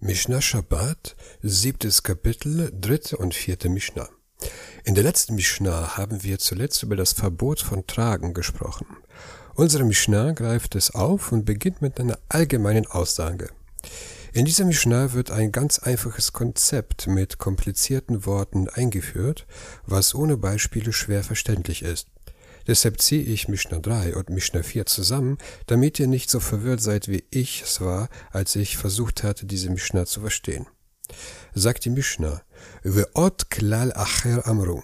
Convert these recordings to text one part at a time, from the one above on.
Mishnah Shabbat, siebtes Kapitel, dritte und vierte Mishnah. In der letzten Mishnah haben wir zuletzt über das Verbot von Tragen gesprochen. Unsere Mishnah greift es auf und beginnt mit einer allgemeinen Aussage. In dieser Mishnah wird ein ganz einfaches Konzept mit komplizierten Worten eingeführt, was ohne Beispiele schwer verständlich ist. Deshalb ziehe ich Mishnah 3 und Mishnah 4 zusammen, damit ihr nicht so verwirrt seid, wie ich es war, als ich versucht hatte, diese Mishnah zu verstehen. Sagt die Mishnah, Ve'ot klal acher amru.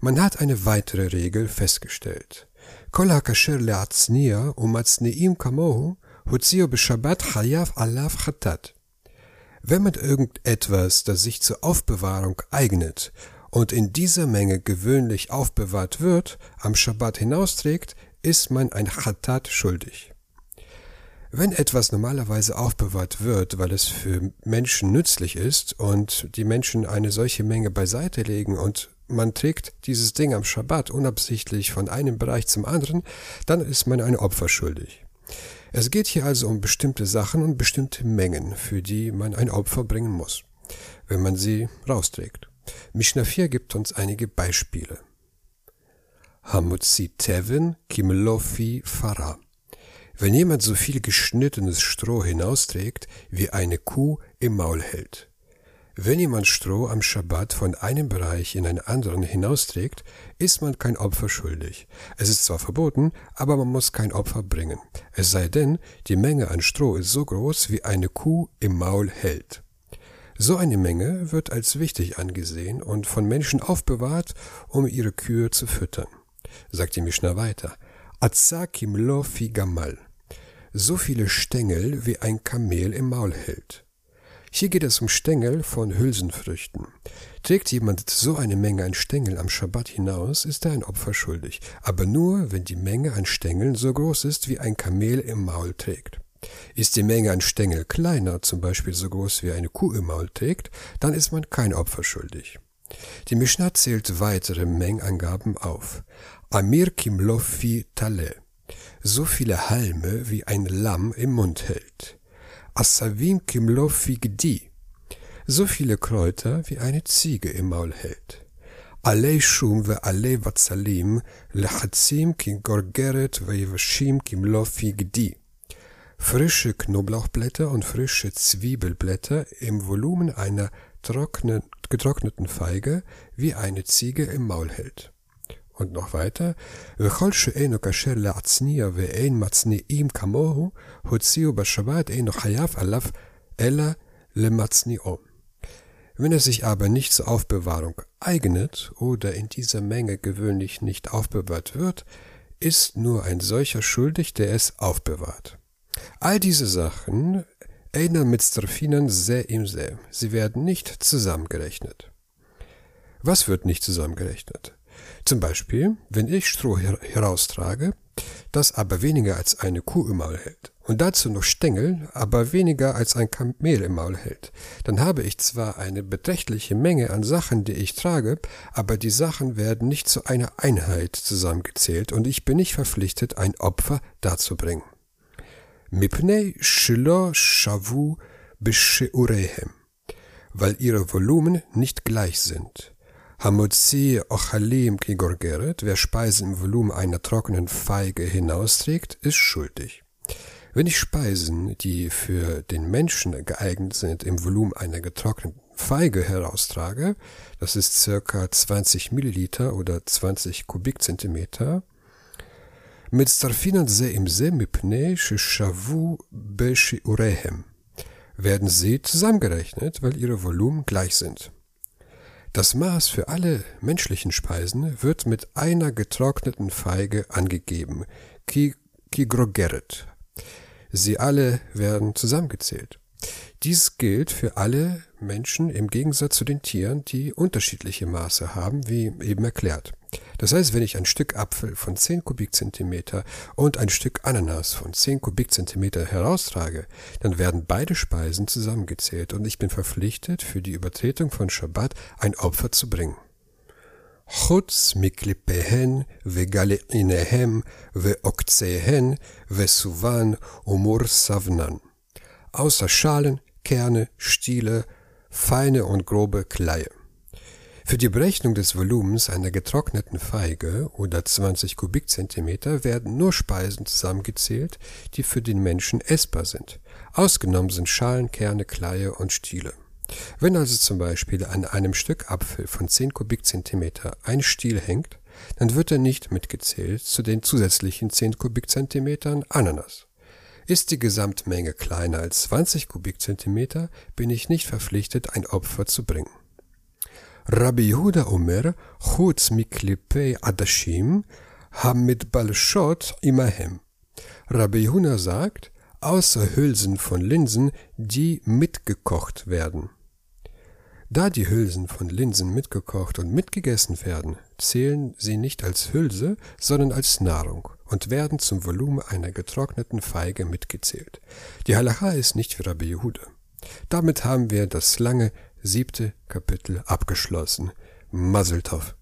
Man hat eine weitere Regel festgestellt. Kol hakasher le'atzniya umatzniim kamohu hutzio b'shabbat chayav alav chatat. Wenn man irgendetwas, das sich zur Aufbewahrung eignet, und in dieser Menge gewöhnlich aufbewahrt wird, am Schabbat hinausträgt, ist man ein Chatat schuldig. Wenn etwas normalerweise aufbewahrt wird, weil es für Menschen nützlich ist und die Menschen eine solche Menge beiseite legen und man trägt dieses Ding am Schabbat unabsichtlich von einem Bereich zum anderen, dann ist man ein Opfer schuldig. Es geht hier also um bestimmte Sachen und bestimmte Mengen, für die man ein Opfer bringen muss, wenn man sie rausträgt. Mishnah 4 gibt uns einige Beispiele. Hamutzi Tevin Kimlofi Farah. Wenn jemand so viel geschnittenes Stroh hinausträgt, wie eine Kuh im Maul hält. Wenn jemand Stroh am Schabbat von einem Bereich in einen anderen hinausträgt, ist man kein Opfer schuldig. Es ist zwar verboten, aber man muss kein Opfer bringen. Es sei denn, die Menge an Stroh ist so groß, wie eine Kuh im Maul hält. So eine Menge wird als wichtig angesehen und von Menschen aufbewahrt, um ihre Kühe zu füttern. Sagt die Mishnah weiter. Azakim lo fi gamal. So viele Stängel, wie ein Kamel im Maul hält. Hier geht es um Stängel von Hülsenfrüchten. Trägt jemand so eine Menge an Stängeln am Schabbat hinaus, ist er ein Opfer schuldig, aber nur, wenn die Menge an Stängeln so groß ist, wie ein Kamel im Maul trägt. Ist die Menge an Stängel kleiner, zum Beispiel so groß wie eine Kuh im Maul trägt, dann ist man kein Opfer schuldig. Die Mishnah zählt weitere Mengenangaben auf. Amir kimlofi tale. So viele Halme, wie ein Lamm im Mund hält. Asavim kimlofi gdi. So viele Kräuter, wie eine Ziege im Maul hält. Alei shum ve alei vatzalim lechatzim kim gorgeret ve yevashim kimlofi gdi frische Knoblauchblätter und frische Zwiebelblätter im Volumen einer trocknen, getrockneten Feige wie eine Ziege im Maul hält. Und noch weiter, וכל שאינו כשר להצניע ואין מצניעים כמוהו, הוציאו בשבת אינו חייב עליו אלא למצניעו. Wenn er sich aber nicht zur Aufbewahrung eignet oder in dieser Menge gewöhnlich nicht aufbewahrt wird, ist nur ein solcher schuldig, der es aufbewahrt. All diese Sachen erinnern mit Strafinen sehr im sehr. Sie werden nicht zusammengerechnet. Was wird nicht zusammengerechnet? Zum Beispiel, wenn ich Stroh her heraustrage, das aber weniger als eine Kuh im Maul hält und dazu noch Stängel, aber weniger als ein Kamel im Maul hält, dann habe ich zwar eine beträchtliche Menge an Sachen, die ich trage, aber die Sachen werden nicht zu einer Einheit zusammengezählt und ich bin nicht verpflichtet, ein Opfer darzubringen. Mipnei Shilo Shavu Bisheurehem, weil ihre Volumen nicht gleich sind. Hamotzi Ochalim Kigorgeret, wer Speisen im Volumen einer trockenen Feige hinausträgt, ist schuldig. Wenn ich Speisen, die für den Menschen geeignet sind, im Volumen einer getrockneten Feige heraustrage, das ist circa 20 Milliliter oder 20 Kubikzentimeter, מצטרפין זה עם זה מפני ששוו בשיעוריהם. Werden sie zusammengerechnet, weil ihre Volumen gleich sind. Das Maß für alle menschlichen Speisen wird mit einer getrockneten Feige angegeben, Kigrogeret. Sie alle werden zusammengezählt. Dies gilt für alle Menschen im Gegensatz zu den Tieren, die unterschiedliche Maße haben, wie eben erklärt. Das heißt, wenn ich ein Stück Apfel von 10 Kubikzentimeter und ein Stück Ananas von 10 Kubikzentimeter heraustrage, dann werden beide Speisen zusammengezählt und ich bin verpflichtet, für die Übertretung von Schabbat ein Opfer zu bringen. חוץ מקליפיהן וגלעיניהם ועוקציהן וסובן ומור סבנן. Außer Schalen, Kerne, Stiele, feine und grobe Kleie. Für die Berechnung des Volumens einer getrockneten Feige oder 20 Kubikzentimeter werden nur Speisen zusammengezählt, die für den Menschen essbar sind. Ausgenommen sind Schalen, Kerne, Kleie und Stiele. Wenn also zum Beispiel an einem Stück Apfel von 10 Kubikzentimeter ein Stiel hängt, dann wird er nicht mitgezählt zu den zusätzlichen 10 Kubikzentimetern Ananas. Ist die Gesamtmenge kleiner als 20 Kubikzentimeter, bin ich nicht verpflichtet, ein Opfer zu bringen. Rabbi Yehuda Omer, chutz miklipei adashim, mit balshot imahem. Rabbi Yehuda sagt, außer Hülsen von Linsen, die mitgekocht werden. Da die Hülsen von Linsen mitgekocht und mitgegessen werden, zählen sie nicht als Hülse, sondern als Nahrung und werden zum Volumen einer getrockneten Feige mitgezählt. Die Halacha ist nicht wie Rabbi Yehuda. Damit haben wir das lange siebte Kapitel abgeschlossen. Mazeltov.